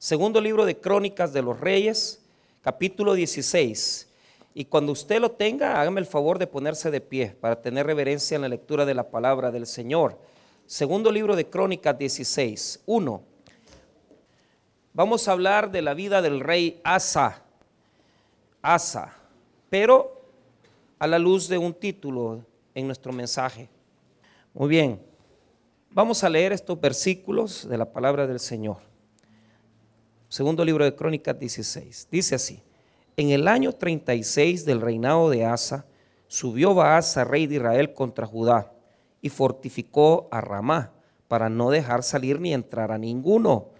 Segundo libro de Crónicas de los Reyes, capítulo 16. Y cuando usted lo tenga, hágame el favor de ponerse de pie para tener reverencia en la lectura de la palabra del Señor. Segundo libro de Crónicas 16. 1. Vamos a hablar de la vida del rey Asa. Asa. Pero a la luz de un título en nuestro mensaje. Muy bien. Vamos a leer estos versículos de la palabra del Señor. Segundo libro de Crónicas 16. Dice así, en el año 36 del reinado de Asa, subió Baasa, rey de Israel, contra Judá y fortificó a Ramá para no dejar salir ni entrar a ninguno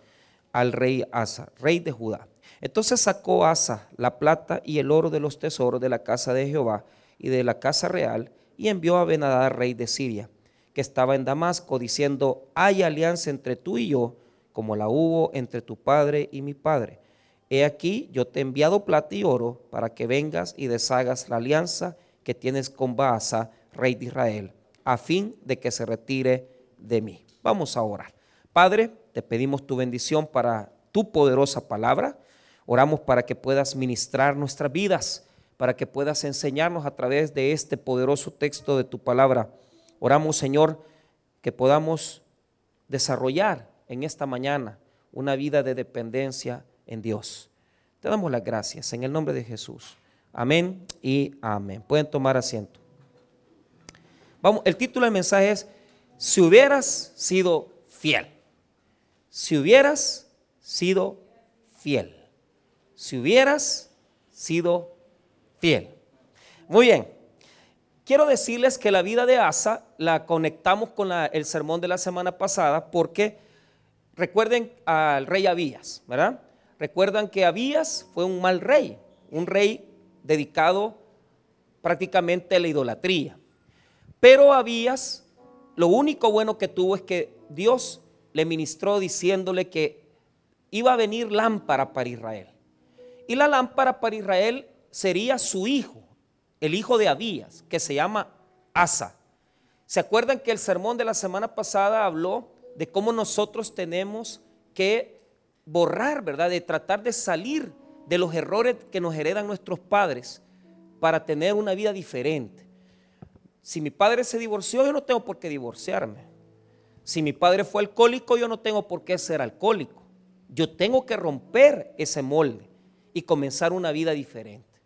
al rey Asa, rey de Judá. Entonces sacó Asa la plata y el oro de los tesoros de la casa de Jehová y de la casa real y envió a Benadad, rey de Siria, que estaba en Damasco, diciendo, hay alianza entre tú y yo como la hubo entre tu padre y mi padre. He aquí, yo te he enviado plata y oro para que vengas y deshagas la alianza que tienes con Baasa, rey de Israel, a fin de que se retire de mí. Vamos a orar. Padre, te pedimos tu bendición para tu poderosa palabra. Oramos para que puedas ministrar nuestras vidas, para que puedas enseñarnos a través de este poderoso texto de tu palabra. Oramos, Señor, que podamos desarrollar en esta mañana una vida de dependencia en Dios. Te damos las gracias en el nombre de Jesús. Amén y amén. Pueden tomar asiento. Vamos, el título del mensaje es Si hubieras sido fiel. Si hubieras sido fiel. Si hubieras sido fiel. Muy bien. Quiero decirles que la vida de Asa la conectamos con el sermón de la semana pasada porque Recuerden al rey Abías, ¿verdad? Recuerdan que Abías fue un mal rey, un rey dedicado prácticamente a la idolatría. Pero Abías, lo único bueno que tuvo es que Dios le ministró diciéndole que iba a venir lámpara para Israel. Y la lámpara para Israel sería su hijo, el hijo de Abías, que se llama Asa. ¿Se acuerdan que el sermón de la semana pasada habló de cómo nosotros tenemos que borrar, ¿verdad? De tratar de salir de los errores que nos heredan nuestros padres para tener una vida diferente. Si mi padre se divorció, yo no tengo por qué divorciarme. Si mi padre fue alcohólico, yo no tengo por qué ser alcohólico. Yo tengo que romper ese molde y comenzar una vida diferente.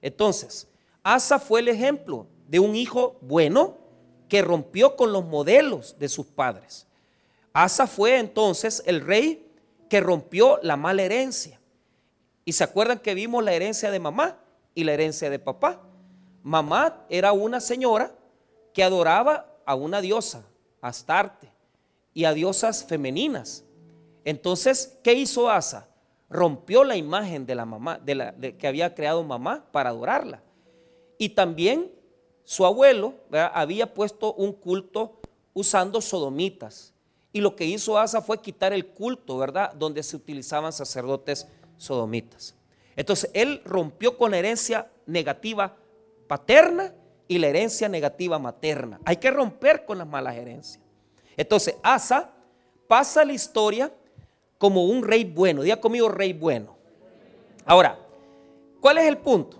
Entonces, Asa fue el ejemplo de un hijo bueno que rompió con los modelos de sus padres. Asa fue entonces el rey que rompió la mala herencia. Y se acuerdan que vimos la herencia de mamá y la herencia de papá. Mamá era una señora que adoraba a una diosa, Astarte, y a diosas femeninas. Entonces, ¿qué hizo Asa? Rompió la imagen de la mamá, de la que había creado mamá para adorarla. Y también su abuelo había puesto un culto usando sodomitas. Y lo que hizo Asa fue quitar el culto, ¿verdad? Donde se utilizaban sacerdotes sodomitas. Entonces, él rompió con la herencia negativa paterna y la herencia negativa materna. Hay que romper con las malas herencias. Entonces, Asa pasa la historia como un rey bueno. Diga conmigo, rey bueno. Ahora, ¿cuál es el punto?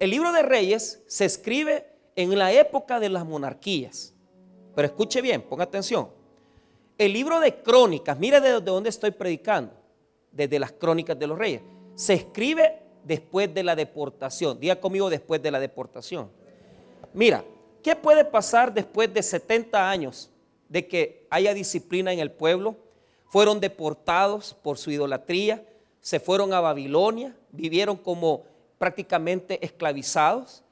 El libro de Reyes se escribe en la época de las monarquías. Pero escuche bien, ponga atención. El libro de crónicas, mire de dónde estoy predicando, desde las crónicas de los reyes, se escribe después de la deportación. Diga conmigo después de la deportación. Mira, ¿qué puede pasar después de 70 años de que haya disciplina en el pueblo? Fueron deportados por su idolatría, se fueron a Babilonia, vivieron como prácticamente esclavizados.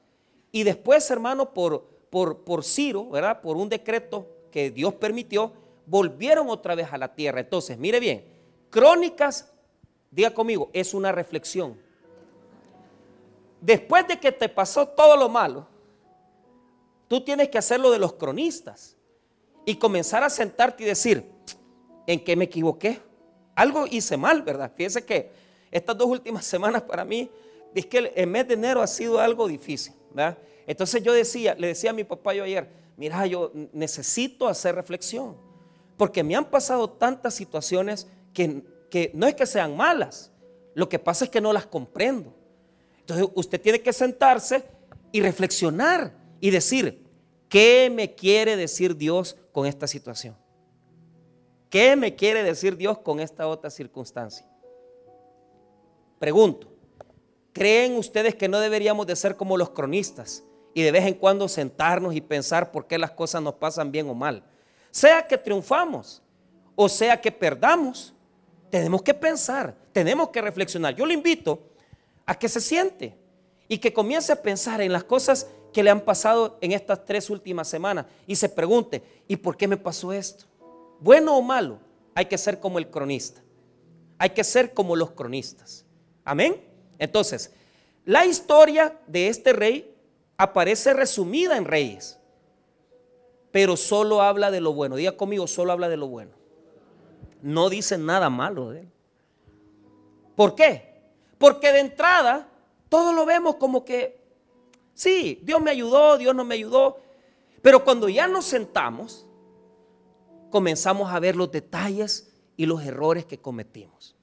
Y después, hermano, por, por, por Ciro, ¿verdad? Por un decreto que Dios permitió, volvieron otra vez a la tierra. Entonces, mire bien, crónicas, diga conmigo, es una reflexión. Después de que te pasó todo lo malo, tú tienes que hacer lo de los cronistas y comenzar a sentarte y decir, ¿en qué me equivoqué? Algo hice mal, ¿verdad? Fíjense que estas dos últimas semanas para mí, es que el mes de enero ha sido algo difícil, ¿verdad? Entonces yo decía, le decía a mi papá yo ayer, mira, yo necesito hacer reflexión porque me han pasado tantas situaciones que que no es que sean malas, lo que pasa es que no las comprendo. Entonces usted tiene que sentarse y reflexionar y decir, ¿qué me quiere decir Dios con esta situación? ¿Qué me quiere decir Dios con esta otra circunstancia? Pregunto, ¿creen ustedes que no deberíamos de ser como los cronistas y de vez en cuando sentarnos y pensar por qué las cosas nos pasan bien o mal? Sea que triunfamos o sea que perdamos, tenemos que pensar, tenemos que reflexionar. Yo le invito a que se siente y que comience a pensar en las cosas que le han pasado en estas tres últimas semanas y se pregunte, ¿y por qué me pasó esto? Bueno o malo, hay que ser como el cronista. Hay que ser como los cronistas. Amén. Entonces, la historia de este rey aparece resumida en Reyes, pero solo habla de lo bueno. Diga conmigo, solo habla de lo bueno. No dice nada malo de él. ¿Por qué? Porque de entrada todo lo vemos como que, sí, Dios me ayudó, Dios no me ayudó, pero cuando ya nos sentamos, comenzamos a ver los detalles y los errores que cometimos.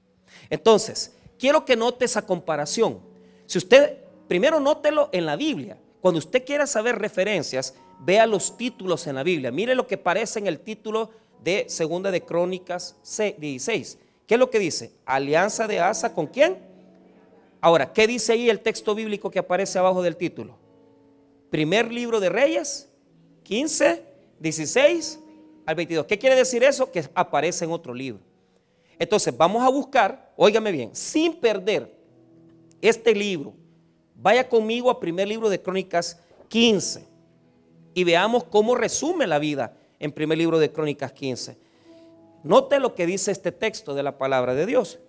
Entonces, quiero que note esa comparación. Si usted, primero nótelo en la Biblia. Cuando usted quiera saber referencias, vea los títulos en la Biblia. Mire lo que parece en el título de Segunda de Crónicas 16. ¿Qué es lo que dice? Alianza de Asa con quién? Ahora, ¿qué dice ahí el texto bíblico que aparece abajo del título? Primer libro de Reyes, 15, 16 al 22. ¿Qué quiere decir eso? Que aparece en otro libro. Entonces, vamos a buscar, óigame bien, sin perder este libro, vaya conmigo a primer libro de Crónicas 15 y veamos cómo resume la vida en primer libro de Crónicas 15. Note lo que dice este texto de la palabra de Dios.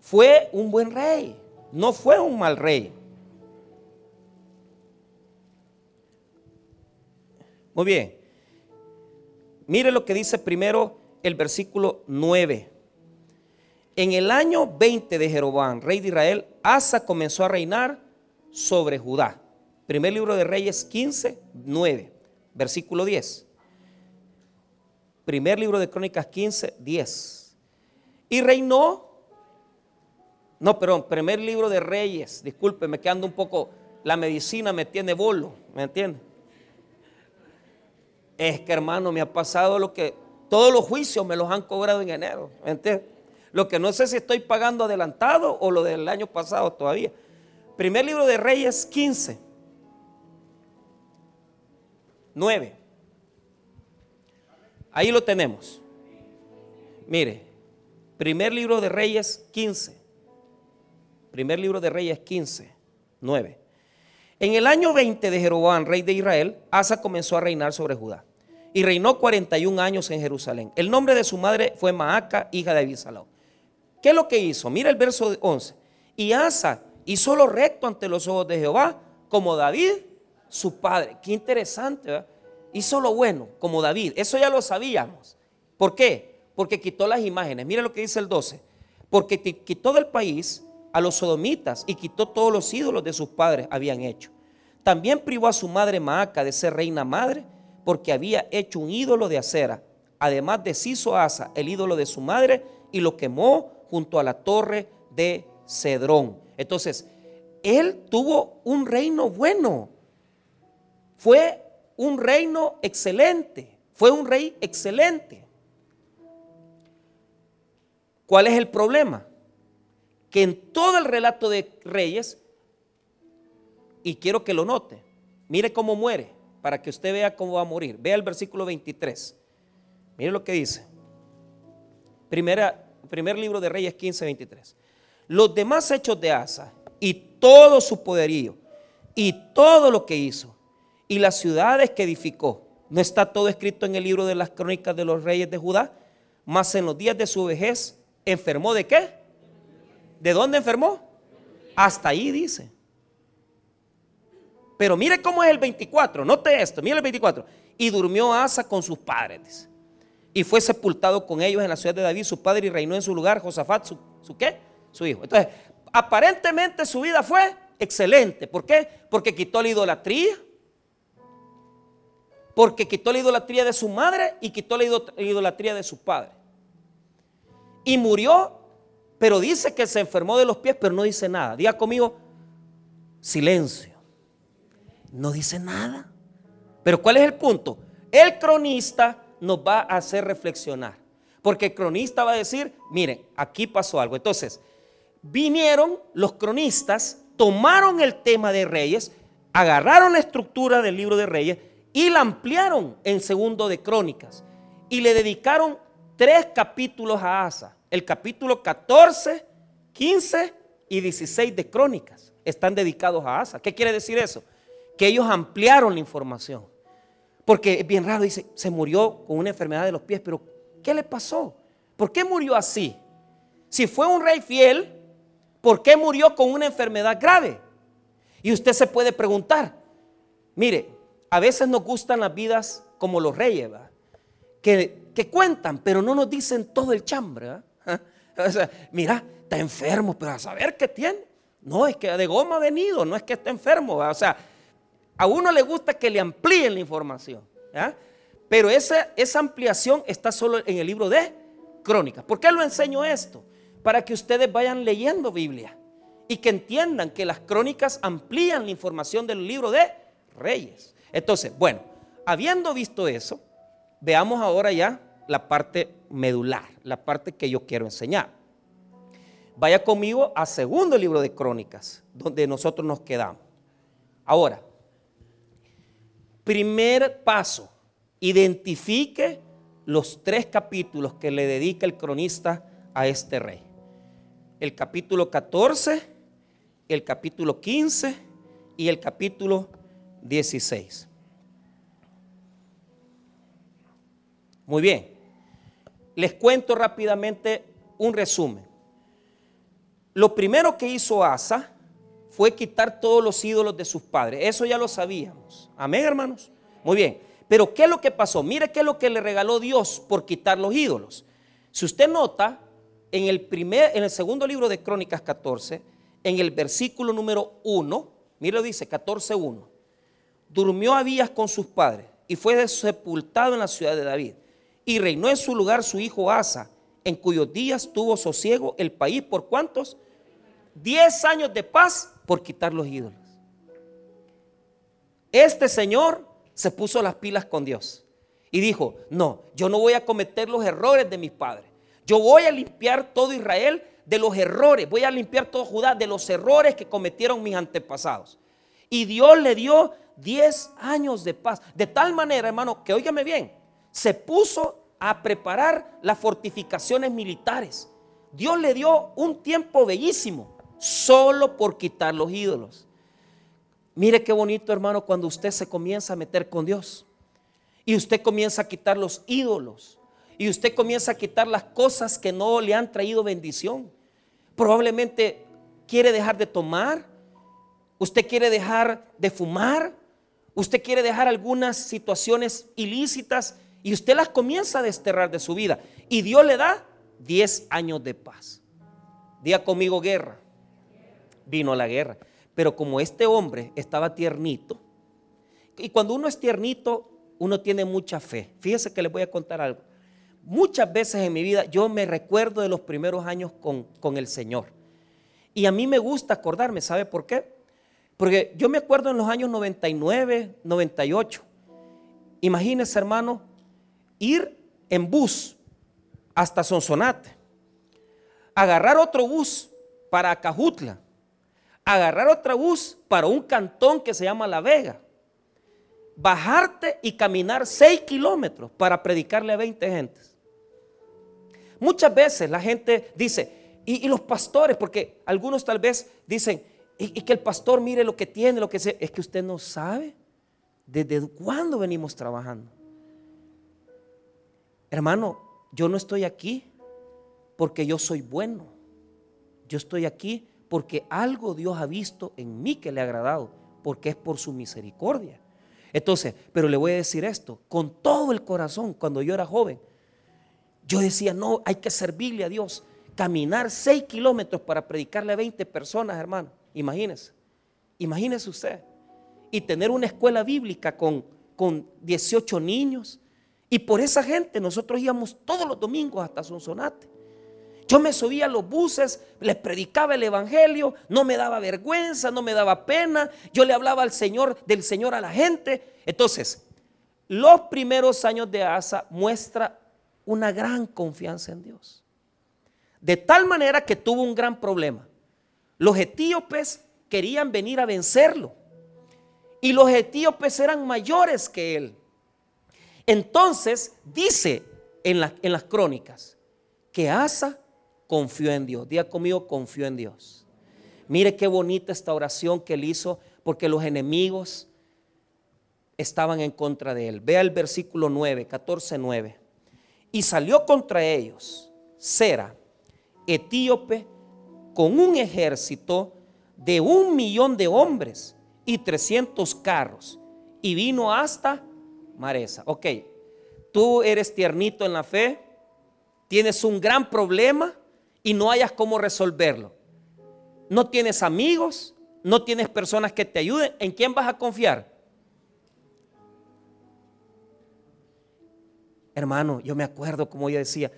Fue un buen rey, no fue un mal rey. Muy bien. Mire lo que dice primero el versículo 9. En el año 20 de Jeroboam, rey de Israel, Asa comenzó a reinar sobre Judá. Primer libro de Reyes 15, 9, versículo 10. Primer libro de Crónicas 15, 10. Y reinó, no, perdón, primer libro de Reyes, disculpe, me quedando un poco, la medicina me tiene bolo, ¿me entiende? Es que hermano, me ha pasado lo que todos los juicios me los han cobrado en enero, ¿me entiende? Lo que no sé si estoy pagando adelantado o lo del año pasado todavía. Primer libro de Reyes 15, 9. Ahí lo tenemos. Mire, primer libro de Reyes 15. Primer libro de Reyes 15, 9. En el año 20 de Jeroboam, rey de Israel, Asa comenzó a reinar sobre Judá y reinó 41 años en Jerusalén. El nombre de su madre fue Maaca, hija de Abisalao. ¿Qué es lo que hizo? Mira el verso 11. Y Asa hizo lo recto ante los ojos de Jehová, como David su padre. Qué interesante, ¿verdad? Hizo lo bueno, como David. Eso ya lo sabíamos. ¿Por qué? Porque quitó las imágenes. Mira lo que dice el 12. Porque quitó del país a los sodomitas y quitó todos los ídolos de sus padres habían hecho. También privó a su madre Maaca de ser reina madre porque había hecho un ídolo de acera. Además deshizo a Asa el ídolo de su madre y lo quemó junto a la torre de Cedrón. Entonces, él tuvo un reino bueno. Fue un reino excelente, fue un rey excelente. ¿Cuál es el problema? Que en todo el relato de reyes, y quiero que lo note, mire cómo muere, para que usted vea cómo va a morir. Vea el versículo 23. Mire lo que dice. Primera, primer libro de Reyes 15, 23. Los demás hechos de Asa y todo su poderío y todo lo que hizo y las ciudades que edificó. ¿No está todo escrito en el libro de las crónicas de los reyes de Judá? Mas en los días de su vejez, ¿enfermó de qué? ¿De dónde enfermó? Hasta ahí dice. Pero mire cómo es el 24, note esto, mire el 24. Y durmió Asa con sus padres. Y fue sepultado con ellos en la ciudad de David, su padre, y reinó en su lugar Josafat, su, qué? Su hijo. Entonces, aparentemente su vida fue excelente. ¿Por qué? Porque quitó la idolatría, Porque quitó la idolatría de su madre y quitó la idolatría de su padre. Y murió, pero dice que se enfermó de los pies, pero no dice nada. Diga conmigo, silencio. No dice nada. Pero ¿cuál es el punto? El cronista nos va a hacer reflexionar. Porque el cronista va a decir, miren, aquí pasó algo. Entonces, vinieron los cronistas, tomaron el tema de reyes, agarraron la estructura del libro de reyes y la ampliaron en segundo de crónicas. Y le dedicaron tres capítulos a Asa. El capítulo 14, 15 y 16 de crónicas están dedicados a Asa. ¿Qué quiere decir eso? Que ellos ampliaron la información. Porque es bien raro, dice, se murió con una enfermedad de los pies, pero ¿qué le pasó? ¿Por qué murió así? Si fue un rey fiel, ¿por qué murió con una enfermedad grave? Y usted se puede preguntar, mire, a veces nos gustan las vidas como los reyes, Que, que, cuentan, pero no nos dicen todo el chambre. O sea, mira, está enfermo, pero a saber qué tiene. No, es que de goma ha venido, no es que esté enfermo. O sea, a uno le gusta que le amplíen la información. Pero esa, esa ampliación está solo en el libro de Crónicas. ¿Por qué lo enseño esto? Para que ustedes vayan leyendo Biblia y que entiendan que las crónicas amplían la información del libro de Reyes. Entonces, bueno, habiendo visto eso, veamos ahora ya la parte medular, la parte que yo quiero enseñar. Vaya conmigo a segundo libro de Crónicas, donde nosotros nos quedamos. Ahora, Primer paso, identifique los tres capítulos que le dedica el cronista a este rey. El capítulo 14, el capítulo 15 y el capítulo 16. Muy bien, les cuento rápidamente un resumen. Lo primero que hizo Asa fue quitar todos los ídolos de sus padres. Eso ya lo sabíamos. Amén, hermanos. Muy bien. Pero ¿qué es lo que pasó? Mire qué es lo que le regaló Dios por quitar los ídolos. Si usted nota, en el, primer, en el segundo libro de Crónicas 14, en el versículo número 1, mire lo dice, 14.1, durmió Abías con sus padres y fue sepultado en la ciudad de David. Y reinó en su lugar su hijo Asa, en cuyos días tuvo sosiego el país por cuántos? Diez años de paz por quitar los ídolos. Este señor se puso las pilas con Dios y dijo, no, yo no voy a cometer los errores de mis padres. Yo voy a limpiar todo Israel de los errores, voy a limpiar todo Judá de los errores que cometieron mis antepasados. Y Dios le dio 10 años de paz. De tal manera, hermano, que óigame bien, se puso a preparar las fortificaciones militares. Dios le dio un tiempo bellísimo solo por quitar los ídolos. Mire qué bonito, hermano, cuando usted se comienza a meter con Dios y usted comienza a quitar los ídolos y usted comienza a quitar las cosas que no le han traído bendición. Probablemente quiere dejar de tomar, usted quiere dejar de fumar, usted quiere dejar algunas situaciones ilícitas y usted las comienza a desterrar de su vida. Y Dios le da 10 años de paz. Diga conmigo guerra vino la guerra. Pero como este hombre estaba tiernito, y cuando uno es tiernito, uno tiene mucha fe. Fíjese que les voy a contar algo. Muchas veces en mi vida yo me recuerdo de los primeros años con, con el Señor. Y a mí me gusta acordarme, ¿sabe por qué? Porque yo me acuerdo en los años 99, 98. Imagínese, hermano, ir en bus hasta Sonsonate, agarrar otro bus para Acajutla, agarrar otra bus para un cantón que se llama La Vega, bajarte y caminar 6 kilómetros para predicarle a 20 gentes. Muchas veces la gente dice, y, los pastores, porque algunos tal vez dicen, y, que el pastor mire lo que tiene, lo que sea, es que usted no sabe desde cuándo venimos trabajando. Hermano, yo no estoy aquí porque yo soy bueno. Yo estoy aquí porque algo Dios ha visto en mí que le ha agradado, porque es por su misericordia. Entonces, pero le voy a decir esto, con todo el corazón, cuando yo era joven, yo decía, no, hay que servirle a Dios, caminar seis kilómetros para predicarle a 20 personas, hermano. Imagínese, imagínese usted. Y tener una escuela bíblica con con 18 niños. Y por esa gente nosotros íbamos todos los domingos hasta Sonsonate. Yo me subía a los buses, les predicaba el evangelio, no me daba vergüenza, no me daba pena. Yo le hablaba al Señor, del Señor a la gente. Entonces, los primeros años de Asa muestra una gran confianza en Dios. De tal manera que tuvo un gran problema. Los etíopes querían venir a vencerlo. Y los etíopes eran mayores que él. Entonces dice en, en las crónicas que Asa confió en Dios. Día conmigo, confió en Dios. Mire qué bonita esta oración que él hizo porque los enemigos estaban en contra de él. Vea el versículo 9, 14, 9. Y salió contra ellos Sera, etíope, con un ejército de un millón de hombres y 300 carros. Y vino hasta Maresa. Ok, tú eres tiernito en la fe, tienes un gran problema y no hayas cómo resolverlo. No tienes amigos, no tienes personas que te ayuden. ¿En quién vas a confiar? Hermano, yo me acuerdo como yo decía,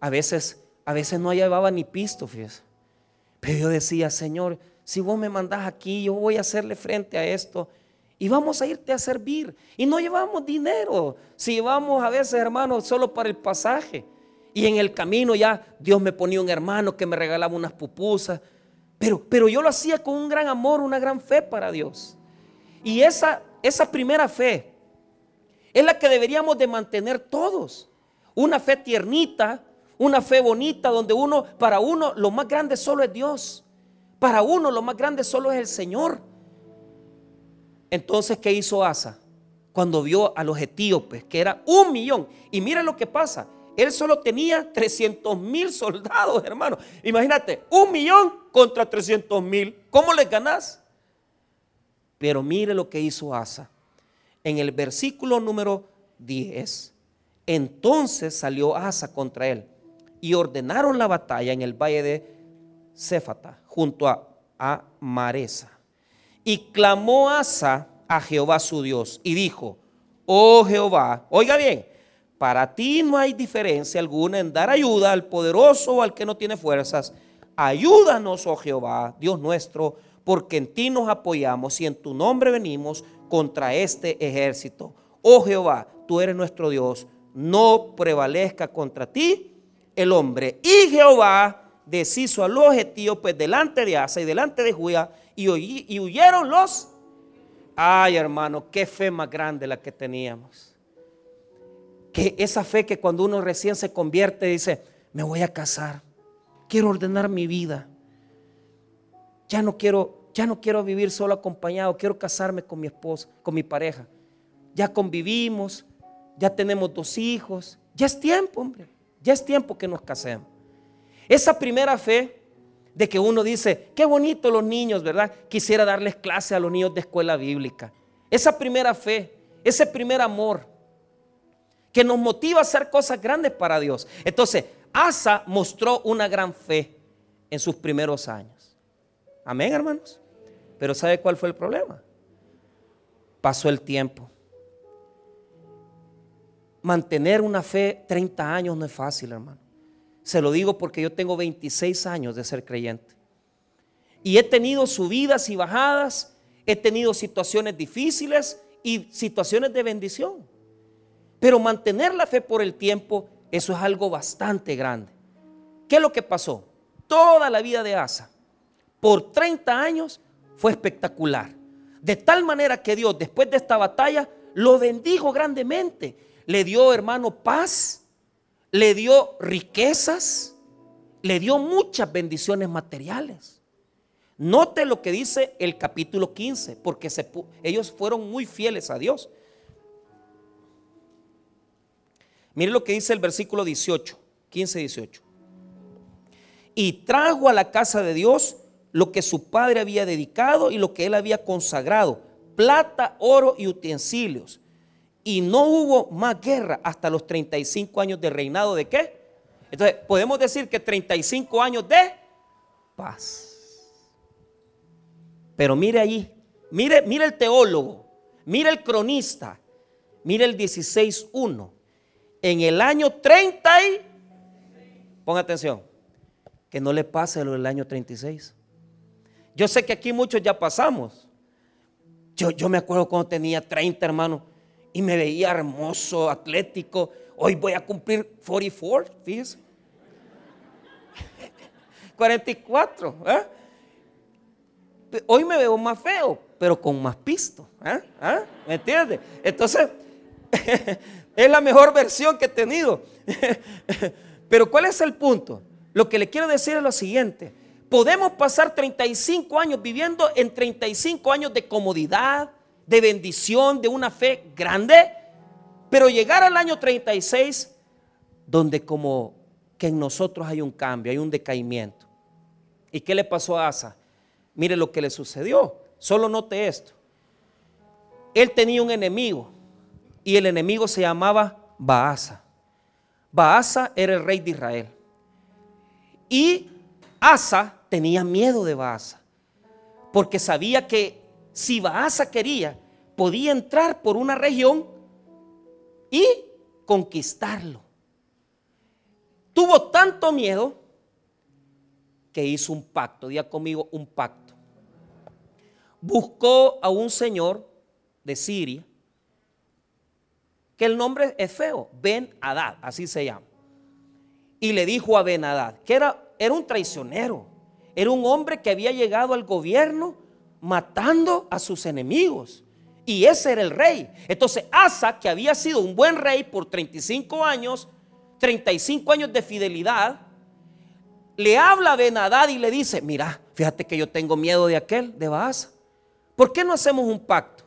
a veces, a veces no llevaba ni pisto. Pero yo decía, Señor, si vos me mandás aquí, yo voy a hacerle frente a esto. Y vamos a irte a servir. Y no llevamos dinero. Si llevamos a veces, hermano, solo para el pasaje. Y en el camino ya Dios me ponía un hermano que me regalaba unas pupusas. Pero, pero yo lo hacía con un gran amor, una gran fe para Dios. Y esa, esa primera fe es la que deberíamos de mantener todos. Una fe tiernita, una fe bonita, donde uno, para uno, lo más grande solo es Dios. Para uno, lo más grande solo es el Señor. Entonces, ¿qué hizo Asa? Cuando vio a los etíopes, que era un millón. Y mira lo que pasa. Él solo tenía 300 mil soldados, hermano. Imagínate, un millón contra 300 mil. ¿Cómo les ganás? Pero mire lo que hizo Asa. En el versículo número 10, entonces salió Asa contra él y ordenaron la batalla en el valle de Céfata, junto a, a Maresa. Y clamó Asa a Jehová su Dios y dijo, oh Jehová, oiga bien, para ti no hay diferencia alguna en dar ayuda al poderoso o al que no tiene fuerzas. Ayúdanos, oh Jehová, Dios nuestro, porque en ti nos apoyamos y en tu nombre venimos contra este ejército. Oh Jehová, tú eres nuestro Dios, no prevalezca contra ti el hombre. Y Jehová deshizo a los etíopes delante de Asa y delante de Judá y, y huyeron los. Ay, hermano, qué fe más grande la que teníamos que esa fe que cuando uno recién se convierte dice, me voy a casar, quiero ordenar mi vida. Ya no quiero, ya no quiero vivir solo acompañado, quiero casarme con mi esposa, con mi pareja. Ya convivimos, ya tenemos dos hijos, ya es tiempo, hombre, ya es tiempo que nos casemos. Esa primera fe de que uno dice, qué bonito los niños, ¿verdad? Quisiera darles clase a los niños de escuela bíblica. Esa primera fe, ese primer amor que nos motiva a hacer cosas grandes para Dios. Entonces, Asa mostró una gran fe en sus primeros años. Amén, hermanos. Pero ¿sabe cuál fue el problema? Pasó el tiempo. Mantener una fe 30 años no es fácil, hermano. Se lo digo porque yo tengo 26 años de ser creyente. Y he tenido subidas y bajadas, he tenido situaciones difíciles y situaciones de bendición. Pero mantener la fe por el tiempo, eso es algo bastante grande. ¿Qué es lo que pasó? Toda la vida de Asa, por 30 años, fue espectacular. De tal manera que Dios, después de esta batalla, lo bendijo grandemente. Le dio, hermano, paz, le dio riquezas, le dio muchas bendiciones materiales. Note lo que dice el capítulo 15, porque ellos fueron muy fieles a Dios. Mire lo que dice el versículo 18, 15, 18. Y trajo a la casa de Dios lo que su padre había dedicado y lo que él había consagrado, plata, oro y utensilios. Y no hubo más guerra hasta los 35 años de reinado de qué? Entonces, podemos decir que 35 años de paz. Pero mire ahí, mire, mire el teólogo, mire el cronista, Mire el 16.1. En el año 30 y... Atención. Que no le pase lo del año 36. Yo sé que aquí muchos ya pasamos. Yo, yo me acuerdo cuando tenía 30 hermanos y me veía hermoso, atlético. Hoy voy a cumplir 44, fíjese. 44. ¿eh? Hoy me veo más feo, pero con más pisto. ¿eh? ¿Eh? ¿Me entiende? Entonces, es la mejor versión que he tenido. pero ¿cuál es el punto? Lo que le quiero decir es lo siguiente. Podemos pasar 35 años viviendo en 35 años de comodidad, de bendición, de una fe grande, pero llegar al año 36 donde como que en nosotros hay un cambio, hay un decaimiento. ¿Y qué le pasó a Asa? Mire lo que le sucedió. Solo note esto. Él tenía un enemigo y el enemigo se llamaba Baasa. Baasa era el rey de Israel. Y Asa tenía miedo de Baasa, porque sabía que si Baasa quería, podía entrar por una región y conquistarlo. Tuvo tanto miedo que hizo un pacto, diga conmigo un pacto. Buscó a un señor de Siria, que el nombre es feo, Ben Hadad, así se llama. Y le dijo a Ben Hadad, que era, era un traicionero, era un hombre que había llegado al gobierno matando a sus enemigos. Y ese era el rey. Entonces Asa, que había sido un buen rey por 35 años, 35 años de fidelidad, le habla a Benadad y le dice, mira, fíjate que yo tengo miedo de aquel, de Baasa. ¿Por qué no hacemos un pacto?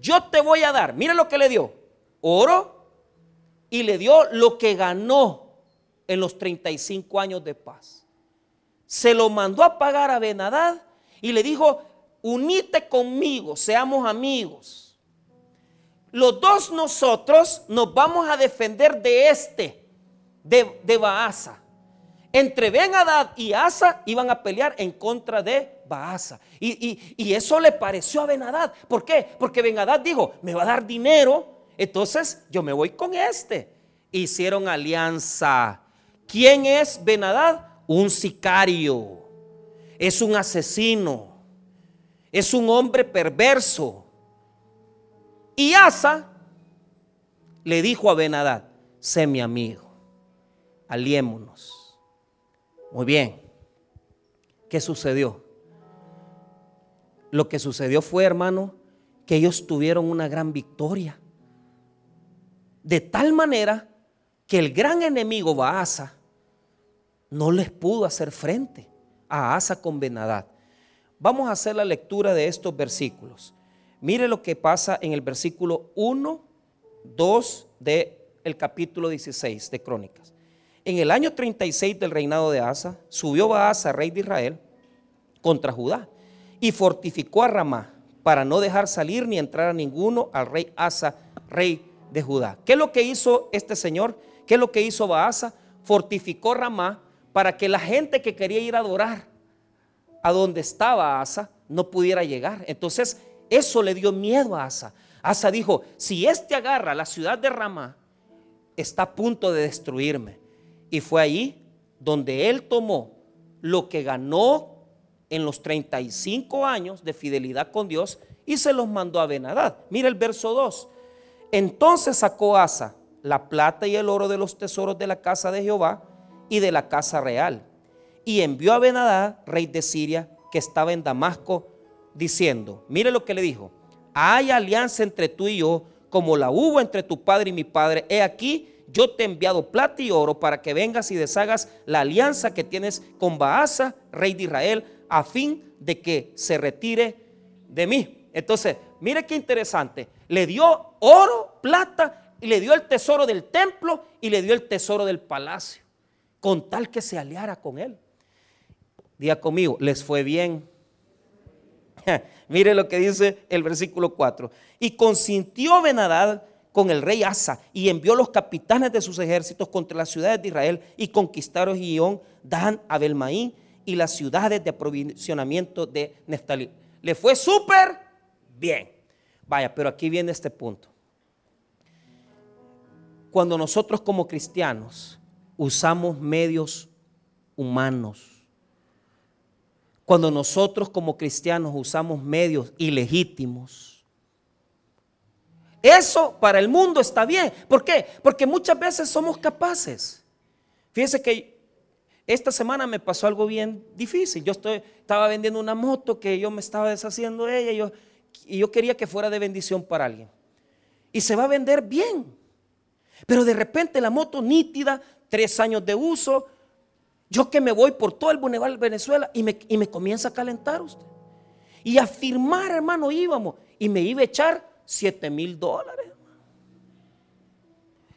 Yo te voy a dar, mira lo que le dio, oro y le dio lo que ganó en los 35 años de paz se lo mandó a pagar a Benadad y le dijo, unite conmigo, seamos amigos. Los dos nosotros nos vamos a defender de este, de, de Baasa. Entre Benadad y Asa iban a pelear en contra de Baasa. Y, y, eso le pareció a Benadad. ¿Por qué? Porque Benadad dijo, me va a dar dinero, entonces yo me voy con este. Hicieron alianza. ¿Quién es Benadad? un sicario, es un asesino, es un hombre perverso. Y Asa le dijo a Benadad, sé mi amigo, aliémonos. Muy bien, ¿qué sucedió? Lo que sucedió fue, hermano, que ellos tuvieron una gran victoria. De tal manera que el gran enemigo Baasa no les pudo hacer frente a Asa con Benadad. Vamos a hacer la lectura de estos versículos. Mire lo que pasa en el versículo 1, 2 del el capítulo 16 de Crónicas. En el año 36 del reinado de Asa, subió Asa, rey de Israel, contra Judá y fortificó a Ramá para no dejar salir ni entrar a ninguno al rey Asa, rey de Judá. ¿Qué es lo que hizo este señor? ¿Qué es lo que hizo Baasa? Fortificó Ramá para que la gente que quería ir a adorar a donde estaba Asa no pudiera llegar. Entonces, eso le dio miedo a Asa. Asa dijo, si este agarra la ciudad de Ramá, está a punto de destruirme. Y fue ahí donde él tomó lo que ganó en los 35 años de fidelidad con Dios y se los mandó a Benadad. Mira el verso 2. Entonces sacó Asa la plata y el oro de los tesoros de la casa de Jehová y de la casa real. Y envió a Benadad, rey de Siria, que estaba en Damasco, diciendo, mire lo que le dijo, hay alianza entre tú y yo, como la hubo entre tu padre y mi padre. He aquí, yo te he enviado plata y oro para que vengas y deshagas la alianza que tienes con Baasa, rey de Israel, a fin de que se retire de mí. Entonces, mire qué interesante. Le dio oro, plata, y le dio el tesoro del templo y le dio el tesoro del palacio con tal que se aliara con él. Diga conmigo, les fue bien. Mire lo que dice el versículo 4. Y consintió Benadad con el rey Asa y envió los capitanes de sus ejércitos contra las ciudades de Israel y conquistaron Guión, Dan, Abelmaín y las ciudades de aprovisionamiento de Neftalí. Le fue súper bien. Vaya, pero aquí viene este punto. cuando nosotros como cristianos usamos medios humanos. Cuando nosotros como cristianos usamos medios ilegítimos. Eso para el mundo está bien. ¿Por qué? Porque muchas veces somos capaces. Fíjense que esta semana me pasó algo bien difícil. Yo estoy, estaba vendiendo una moto que yo me estaba deshaciendo de ella yo, y yo quería que fuera de bendición para alguien. Y se va a vender bien. Pero de repente la moto nítida, tres años de uso, yo que me voy por todo el Boneval Venezuela y me, y me comienza a calentar usted. Y a firmar, hermano, íbamos. Y me iba a echar 7 mil dólares.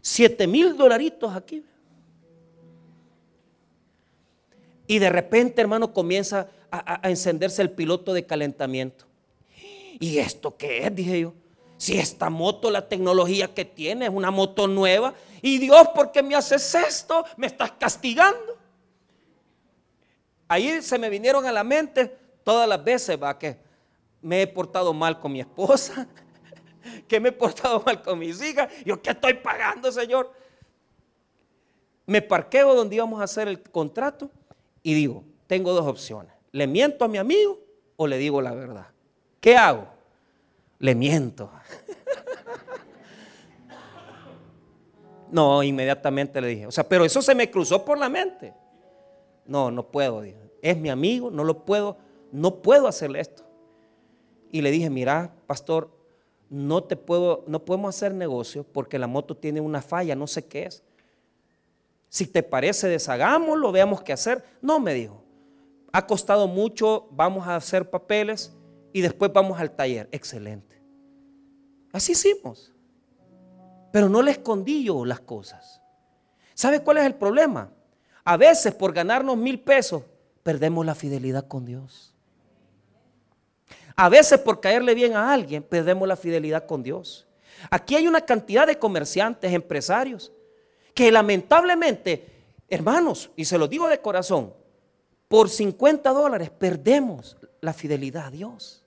7 mil dolaritos aquí. Y de repente, hermano, comienza a, encenderse el piloto de calentamiento. ¿Y esto qué es? Dije yo. Si esta moto, la tecnología que tiene es una moto nueva, y Dios, ¿por qué me haces esto? Me estás castigando. Ahí se me vinieron a la mente todas las veces, va, que me he portado mal con mi esposa, que me he portado mal con mis hijas. Yo, ¿qué estoy pagando, Señor? Me parqueo donde íbamos a hacer el contrato y digo, tengo dos opciones. ¿Le miento a mi amigo o le digo la verdad? ¿Qué hago? le miento. No, inmediatamente le dije, o sea, pero eso se me cruzó por la mente. No, no puedo, es mi amigo, no lo puedo, no puedo hacerle esto. Y le dije, mira, pastor, no te puedo, no podemos hacer negocio porque la moto tiene una falla, no sé qué es. Si te parece, deshagámoslo, veamos qué hacer. No, me dijo, ha costado mucho, vamos a hacer papeles y después vamos al taller. Excelente. Así hicimos. Pero no le escondí yo las cosas. ¿Sabe cuál es el problema? A veces por ganarnos mil pesos perdemos la fidelidad con Dios. A veces por caerle bien a alguien perdemos la fidelidad con Dios. Aquí hay una cantidad de comerciantes, empresarios, que lamentablemente, hermanos, y se lo digo de corazón, por 50 dólares perdemos la fidelidad a Dios.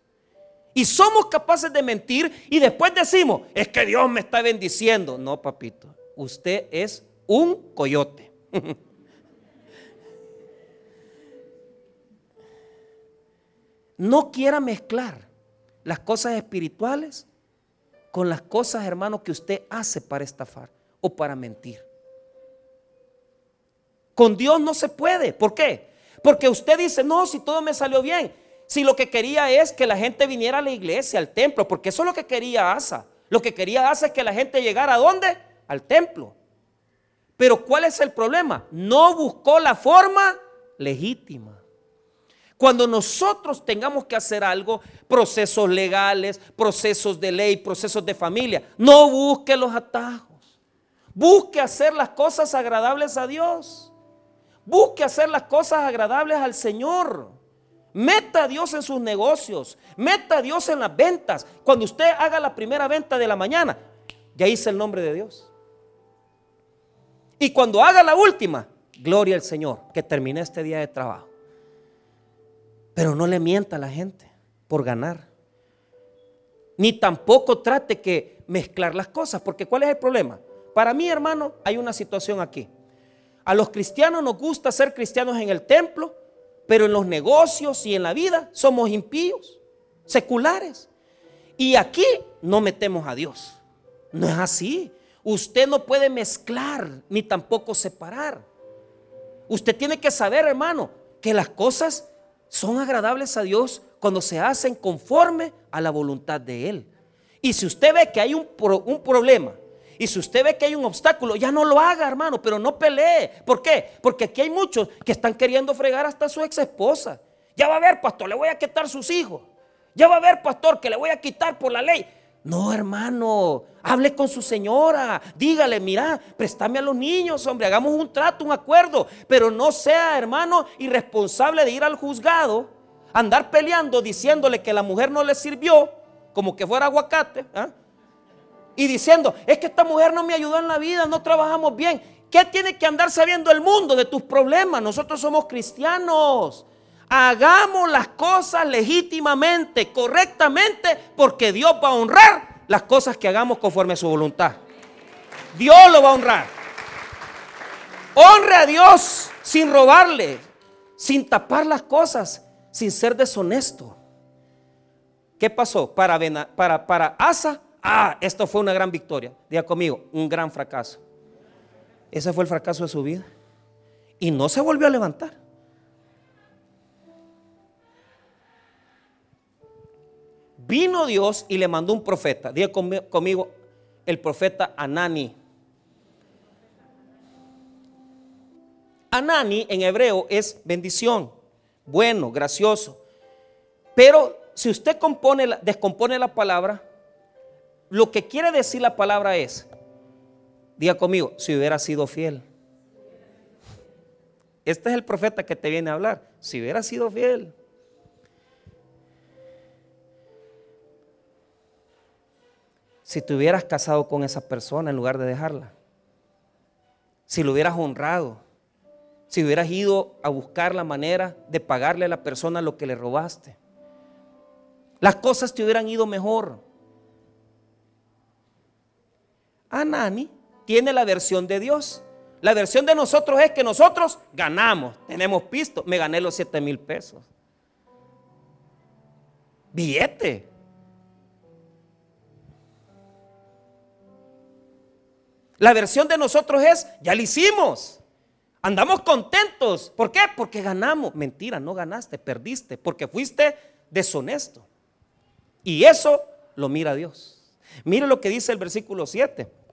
Y somos capaces de mentir y después decimos, es que Dios me está bendiciendo. No, papito, usted es un coyote. no quiera mezclar las cosas espirituales con las cosas, hermano, que usted hace para estafar o para mentir. Con Dios no se puede. ¿Por qué? Porque usted dice, no, si todo me salió bien. Si lo que quería es que la gente viniera a la iglesia, al templo, porque eso es lo que quería Asa. Lo que quería Asa es que la gente llegara a dónde? Al templo. Pero ¿cuál es el problema? No buscó la forma legítima. Cuando nosotros tengamos que hacer algo, procesos legales, procesos de ley, procesos de familia, no busque los atajos. Busque hacer las cosas agradables a Dios. Busque hacer las cosas agradables al Señor. Meta a Dios en sus negocios. Meta a Dios en las ventas. Cuando usted haga la primera venta de la mañana, ya hice el nombre de Dios. Y cuando haga la última, gloria al Señor, que terminé este día de trabajo. Pero no le mienta a la gente por ganar. Ni tampoco trate que mezclar las cosas, porque ¿cuál es el problema? Para mí, hermano, hay una situación aquí. A los cristianos nos gusta ser cristianos en el templo, pero en los negocios y en la vida somos impíos, seculares. Y aquí no metemos a Dios. No es así. Usted no puede mezclar ni tampoco separar. Usted tiene que saber, hermano, que las cosas son agradables a Dios cuando se hacen conforme a la voluntad de Él. Y si usted ve que hay un, un problema y si usted ve que hay un obstáculo, ya no lo haga, hermano, pero no pelee. ¿Por qué? Porque aquí hay muchos que están queriendo fregar hasta su ex esposa. Ya va a ver, pastor, le voy a quitar sus hijos. Ya va a ver, pastor, que le voy a quitar por la ley. No, hermano, hable con su señora, dígale, mira, préstame a los niños, hombre, hagamos un trato, un acuerdo, pero no sea, hermano, irresponsable de ir al juzgado, andar peleando diciéndole que la mujer no le sirvió, como que fuera aguacate, ¿ah? Y diciendo, es que esta mujer no me ayudó en la vida, no trabajamos bien. ¿Qué tiene que andar sabiendo el mundo de tus problemas? Nosotros somos cristianos. Hagamos las cosas legítimamente, correctamente, porque Dios va a honrar las cosas que hagamos conforme a su voluntad. Dios lo va a honrar. Honre a Dios sin robarle, sin tapar las cosas, sin ser deshonesto. ¿Qué pasó? Para, para, para Asa, ah, esto fue una gran victoria. Diga conmigo, un gran fracaso. Ese fue el fracaso de su vida. Y no se volvió a levantar. Vino Dios y le mandó un profeta. Diga conmigo, el profeta Anani. Anani en hebreo es bendición, bueno, gracioso. Pero si usted compone, descompone la palabra, lo que quiere decir la palabra es, diga conmigo, si hubiera sido fiel. Este es el profeta que te viene a hablar. Si hubiera sido fiel. Si te hubieras casado con esa persona en lugar de dejarla. Si lo hubieras honrado. Si hubieras ido a buscar la manera de pagarle a la persona lo que le robaste. Las cosas te hubieran ido mejor. Anani tiene la versión de Dios. La versión de nosotros es que nosotros ganamos, tenemos pisto, me gané los 7 mil pesos. Billete. La versión de nosotros es, ya lo hicimos. Andamos contentos. ¿Por qué? Porque ganamos. Mentira, no ganaste, perdiste, porque fuiste deshonesto. Y eso lo mira Dios. Mire lo que dice el versículo 7.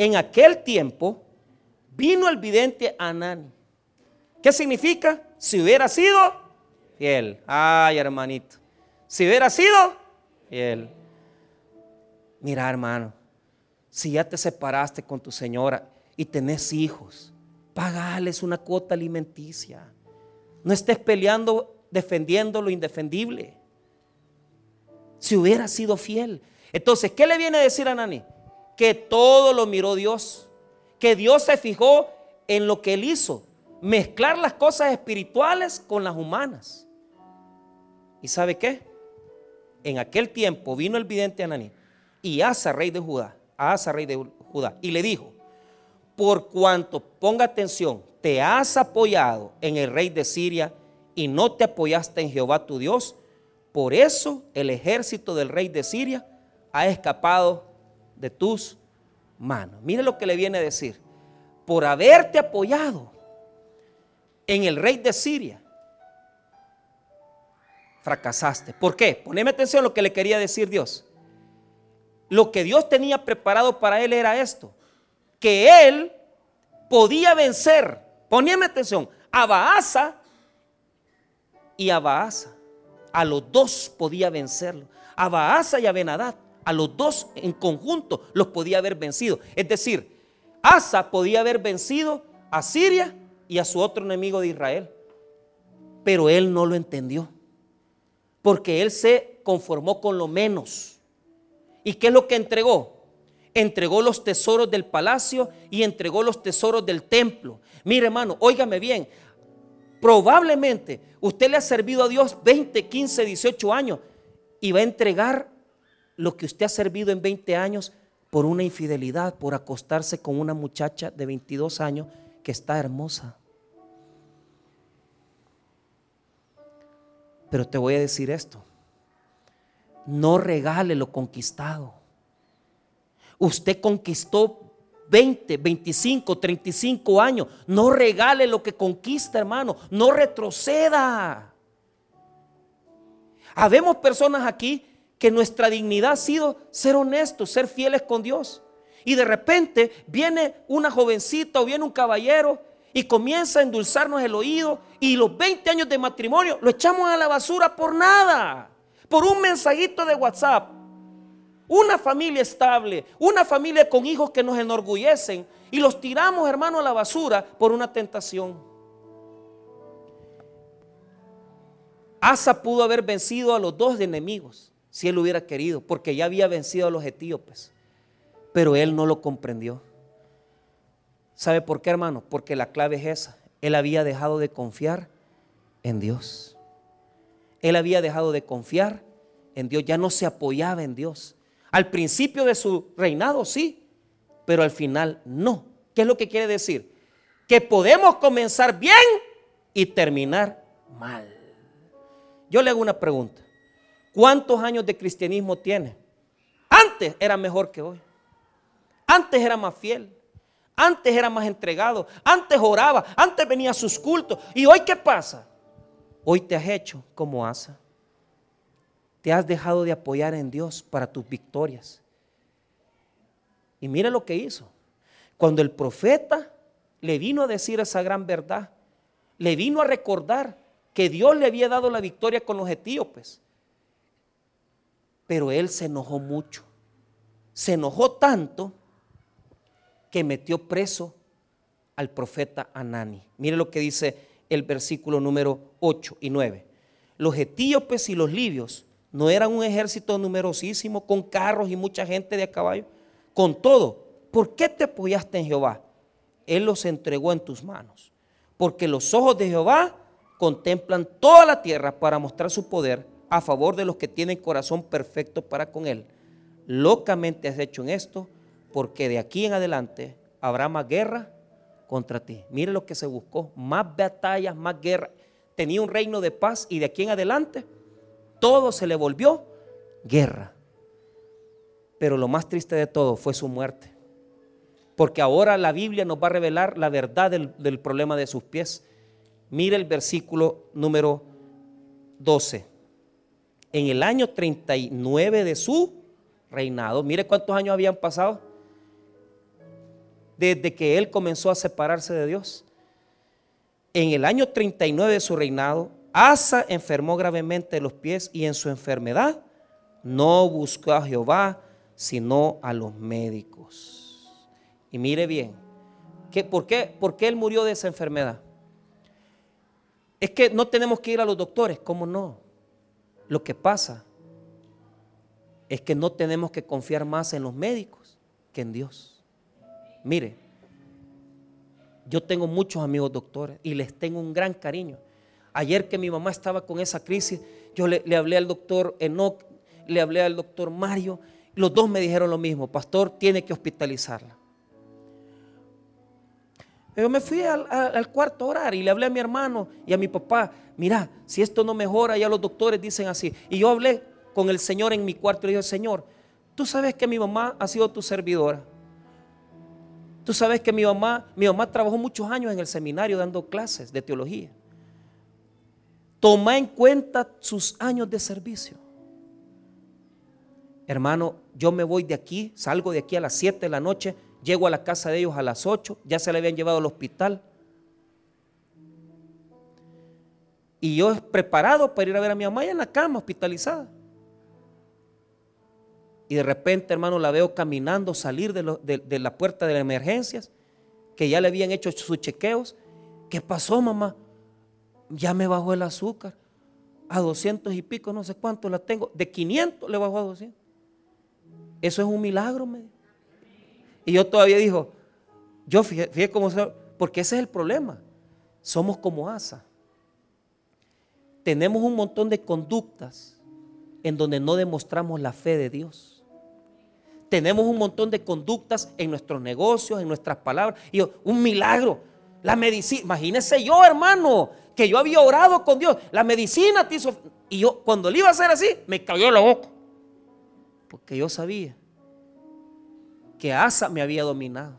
En aquel tiempo vino el vidente Anani. ¿Qué significa? Si hubiera sido fiel. Ay, hermanito. Si hubiera sido fiel. Mira, hermano, si ya te separaste con tu señora y tenés hijos, pagales una cuota alimenticia. No estés peleando, defendiendo lo indefendible. Si hubiera sido fiel. Entonces, ¿qué le viene a decir a Anani? Que todo lo miró Dios que Dios se fijó en lo que él hizo, mezclar las cosas espirituales con las humanas. ¿Y sabe qué? En aquel tiempo vino el vidente Ananí y Asa, rey de Judá, Asa, rey de Judá, y le dijo, por cuanto, ponga atención, te has apoyado en el rey de Siria y no te apoyaste en Jehová tu Dios, por eso el ejército del rey de Siria ha escapado de tus mano. Mire lo que le viene a decir. Por haberte apoyado en el rey de Siria, fracasaste. ¿Por qué? Poneme atención a lo que le quería decir Dios. Lo que Dios tenía preparado para él era esto, que él podía vencer, poneme atención, a Baasa y a Baasa. A los dos podía vencerlo. A Baasa y a Benadad a los dos en conjunto los podía haber vencido. Es decir, Asa podía haber vencido a Siria y a su otro enemigo de Israel. Pero él no lo entendió. Porque él se conformó con lo menos. ¿Y qué es lo que entregó? Entregó los tesoros del palacio y entregó los tesoros del templo. Mire hermano, óigame bien. Probablemente usted le ha servido a Dios 20, 15, 18 años y va a entregar lo que usted ha servido en 20 años por una infidelidad, por acostarse con una muchacha de 22 años que está hermosa. Pero te voy a decir esto. No regale lo conquistado. Usted conquistó 20, 25, 35 años. No regale lo que conquista, hermano. No retroceda. Habemos personas aquí que nuestra dignidad ha sido ser honestos, ser fieles con Dios. Y de repente viene una jovencita o viene un caballero y comienza a endulzarnos el oído y los 20 años de matrimonio lo echamos a la basura por nada, por un mensajito de WhatsApp. Una familia estable, una familia con hijos que nos enorgullecen y los tiramos, hermano, a la basura por una tentación. Asa pudo haber vencido a los dos enemigos si él hubiera querido, porque ya había vencido a los etíopes. Pero él no lo comprendió. ¿Sabe por qué, hermano? Porque la clave es esa. Él había dejado de confiar en Dios. Él había dejado de confiar en Dios, ya no se apoyaba en Dios. Al principio de su reinado, sí, pero al final no. ¿Qué es lo que quiere decir? Que podemos comenzar bien y terminar mal. Yo le hago una pregunta. ¿Cuántos años de cristianismo tiene? Antes era mejor que hoy. Antes era más fiel. Antes era más entregado. Antes oraba. Antes venía a sus cultos. ¿Y hoy qué pasa? Hoy te has hecho como Asa. Te has dejado de apoyar en Dios para tus victorias. Y mire lo que hizo. Cuando el profeta le vino a decir esa gran verdad, le vino a recordar que Dios le había dado la victoria con los etíopes. Pero él se enojó mucho. Se enojó tanto que metió preso al profeta Anani. Mire lo que dice el versículo número 8 y 9. Los etíopes y los libios no eran un ejército numerosísimo con carros y mucha gente de a caballo. Con todo, ¿por qué te apoyaste en Jehová? Él los entregó en tus manos. Porque los ojos de Jehová contemplan toda la tierra para mostrar su poder a favor de los que tienen corazón perfecto para con Él. Locamente has hecho en esto, porque de aquí en adelante habrá más guerra contra ti. Mire lo que se buscó, más batallas, más guerra. Tenía un reino de paz y de aquí en adelante todo se le volvió guerra. Pero lo más triste de todo fue su muerte. Porque ahora la Biblia nos va a revelar la verdad del, problema de sus pies. Mire el versículo número 12. En el año 39 de su reinado, mire cuántos años habían pasado desde que él comenzó a separarse de Dios. En el año 39 de su reinado, Asa enfermó gravemente de los pies y en su enfermedad no buscó a Jehová, sino a los médicos. Y mire bien, por, qué, ¿por qué él murió de esa enfermedad? Es que no tenemos que ir a los doctores, ¿cómo no? Lo que pasa es que no tenemos que confiar más en los médicos que en Dios. Mire, yo tengo muchos amigos doctores y les tengo un gran cariño. Ayer que mi mamá estaba con esa crisis, yo le, hablé al doctor Enoch, le hablé al doctor Mario, los dos me dijeron lo mismo, pastor, tiene que hospitalizarla. Yo me fui al, cuarto a orar y le hablé a mi hermano y a mi papá, mira, si esto no mejora, ya los doctores dicen así. Y yo hablé con el Señor en mi cuarto y le dije, Señor, tú sabes que mi mamá ha sido tu servidora. Tú sabes que mi mamá, mi mamá trabajó muchos años en el seminario dando clases de teología. Toma en cuenta sus años de servicio. Hermano, yo me voy de aquí, salgo de aquí a las 7 de la noche, llego a la casa de ellos a las 8, ya se le habían llevado al hospital. Y yo preparado para ir a ver a mi mamá en la cama, hospitalizada. Y de repente, hermano, la veo caminando, salir de, la puerta de las emergencias, que ya le habían hecho sus chequeos. ¿Qué pasó, mamá? ya me bajó el azúcar. A 200 y pico, no sé cuánto la tengo. De 500 le bajó a 200. Eso es un milagro. Me. Y yo todavía dijo, yo fíjate, cómo porque ese es el problema. Somos como Asa. Tenemos un montón de conductas en donde no demostramos la fe de Dios. Tenemos un montón de conductas en nuestros negocios, en nuestras palabras. Y yo, un milagro. La medicina, imagínese yo, hermano, que yo había orado con Dios. La medicina te hizo. Y yo, cuando le iba a hacer así, me cayó la boca. Porque yo sabía que Asa me había dominado.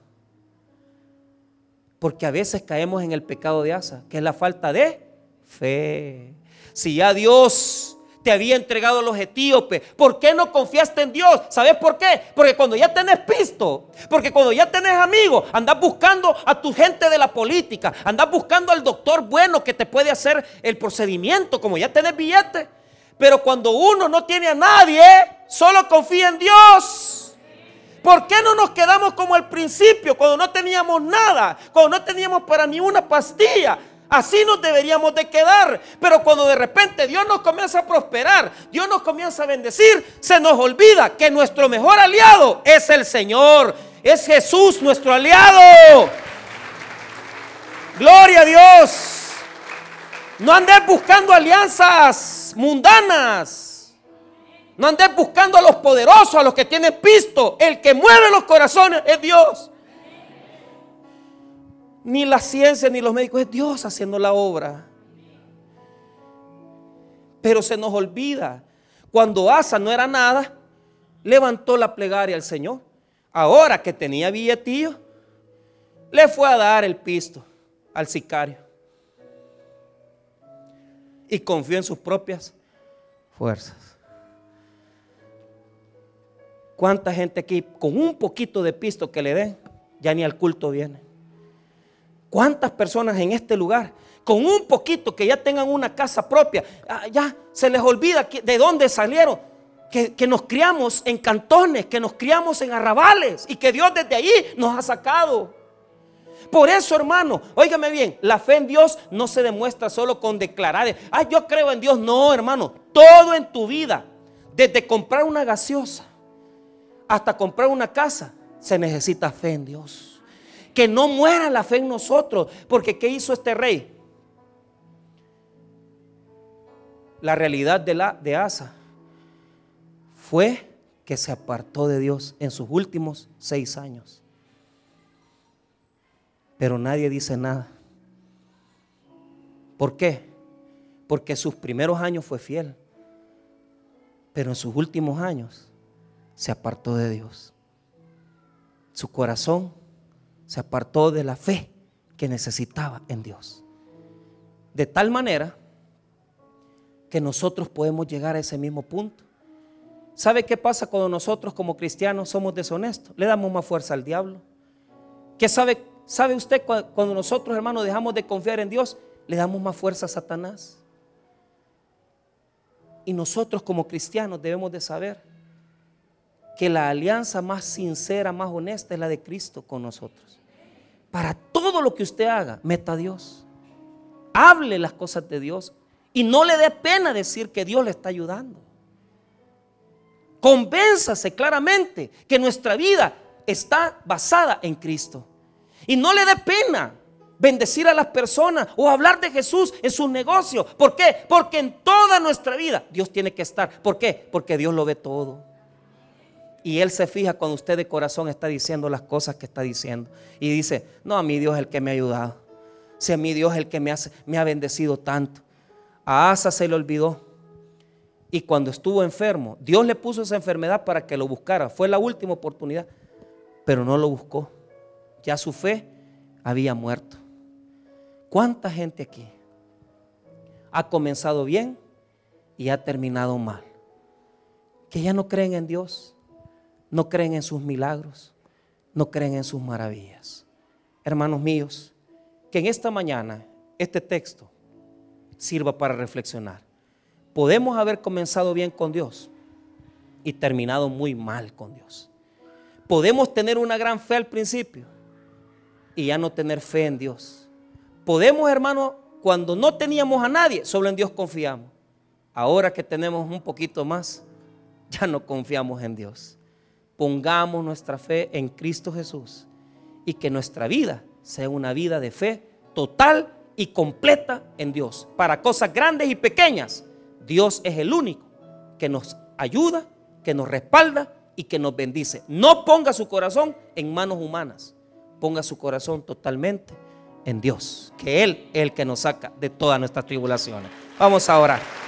Porque a veces caemos en el pecado de Asa, que es la falta de fe. Si ya Dios te había entregado los etíopes. ¿Por qué no confiaste en Dios? ¿Sabes por qué? Porque cuando ya tenés pisto, porque cuando ya tenés amigos, andás buscando a tu gente de la política, andás buscando al doctor bueno que te puede hacer el procedimiento, como ya tenés billete. Pero cuando uno no tiene a nadie, solo confía en Dios. ¿Por qué no nos quedamos como al principio, cuando no teníamos nada, cuando no teníamos para ni una pastilla? Así nos deberíamos de quedar. Pero cuando de repente Dios nos comienza a prosperar, Dios nos comienza a bendecir, se nos olvida que nuestro mejor aliado es el Señor. Es Jesús nuestro aliado. Gloria a Dios. No andes buscando alianzas mundanas. No andes buscando a los poderosos, a los que tienen pisto. El que mueve los corazones es Dios. Ni la ciencia ni los médicos, es Dios haciendo la obra. Pero se nos olvida, cuando Asa no era nada, levantó la plegaria al Señor. Ahora que tenía billetillo, le fue a dar el pisto al sicario. Y confió en sus propias fuerzas. ¿Cuánta gente aquí con un poquito de pisto que le den, ya ni al culto viene? ¿Cuántas personas en este lugar con un poquito que ya tengan una casa propia, ah, ya se les olvida de dónde salieron? Que, que, nos criamos en cantones, que nos criamos en arrabales y que Dios desde ahí nos ha sacado. Por eso, hermano, óigame bien, la fe en Dios no se demuestra solo con declarar, ah, yo creo en Dios. No, hermano, todo en tu vida, desde comprar una gaseosa, hasta comprar una casa, se necesita fe en Dios. Que no muera la fe en nosotros, porque ¿qué hizo este rey? La realidad de, la, de Asa fue que se apartó de Dios en sus últimos seis años. Pero nadie dice nada. ¿Por qué? Porque sus primeros años fue fiel, pero en sus últimos años se apartó de Dios. Su corazón se apartó de la fe que necesitaba en Dios. De tal manera que nosotros podemos llegar a ese mismo punto. ¿Sabe qué pasa cuando nosotros como cristianos somos deshonestos? Le damos más fuerza al diablo. ¿Qué sabe, sabe usted cuando nosotros, hermanos, dejamos de confiar en Dios? Le damos más fuerza a Satanás. Y nosotros como cristianos debemos de saber que la alianza más sincera, más honesta es la de Cristo con nosotros. Para todo lo que usted haga, meta a Dios. Hable las cosas de Dios y no le dé pena decir que Dios le está ayudando. Convénzase claramente que nuestra vida está basada en Cristo. Y no le dé pena bendecir a las personas o hablar de Jesús en sus negocios. ¿Por qué? Porque en toda nuestra vida Dios tiene que estar. ¿Por qué? Porque Dios lo ve todo. Y Él se fija cuando usted de corazón está diciendo las cosas que está diciendo. Y dice, no, a mi Dios es el que me ha ayudado. Si a mi Dios es el que me, me ha bendecido tanto. A Asa se le olvidó. Y cuando estuvo enfermo, Dios le puso esa enfermedad para que lo buscara. Fue la última oportunidad. Pero no lo buscó. Ya su fe había muerto. ¿Cuánta gente aquí ha comenzado bien y ha terminado mal? Que ya no creen en Dios no creen en sus milagros, no creen en sus maravillas. Hermanos míos, que en esta mañana este texto sirva para reflexionar. Podemos haber comenzado bien con Dios y terminado muy mal con Dios. Podemos tener una gran fe al principio y ya no tener fe en Dios. Podemos, hermano, cuando no teníamos a nadie, solo en Dios confiamos. Ahora que tenemos un poquito más, ya no confiamos en Dios pongamos nuestra fe en Cristo Jesús y que nuestra vida sea una vida de fe total y completa en Dios. Para cosas grandes y pequeñas, Dios es el único que nos ayuda, que nos respalda y que nos bendice. No ponga su corazón en manos humanas, ponga su corazón totalmente en Dios, que Él es el que nos saca de todas nuestras tribulaciones. Vamos a orar.